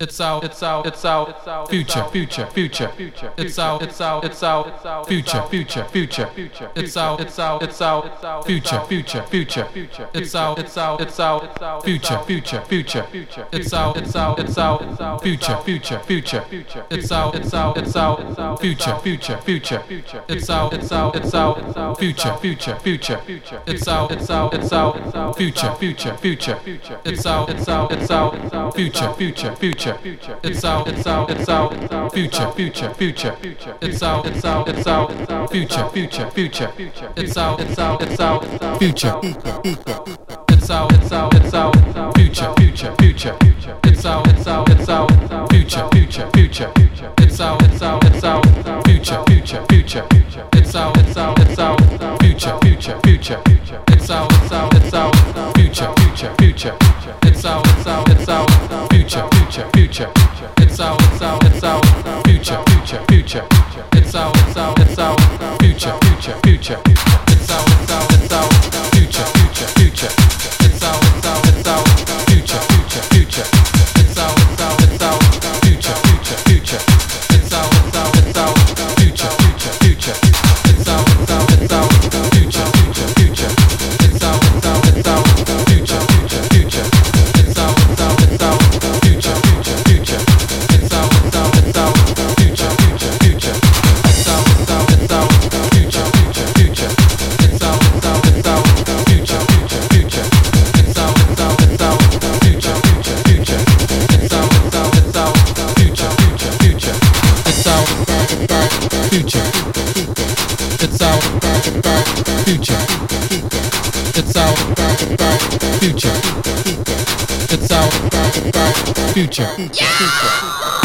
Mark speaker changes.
Speaker 1: It's out, it's out, it's out, future, future, future, it's out, it's out, it's out, future, future, future, it's out, it's out, it's out, future, future, future, it's out, it's out, it's out, future, future, future, it's out, it's out, it's out, future, future, future, it's out, it's out, it's out, future, future, future, it's out, it's out, it's out, future, future, future, it's out, it's out, it's out, future, future, future, it's out, it's out, it's out, future, future, future future. It's out, it's out, it's out. Future, future, future. It's out, it's out, it's out. Future, future, future. It's out, it's out, it's out. Future. It's out, it's out, it's out. Future, future, future. It's out, it's out, it's out. Future, future, future. It's out, it's out, it's out. Future, future, future. It's out, it's out, it's out. Future, future, future. It's out, it's out, it's out. Future, future, future. It's out, it's out, it's out. Future, future, future. It's out, it's out, it's out. Future, future, future. It's out, it's out, it's out. Future, future, future. It's out, it's out, it's out. Future, future, future.
Speaker 2: 一起，一起，一
Speaker 3: 起。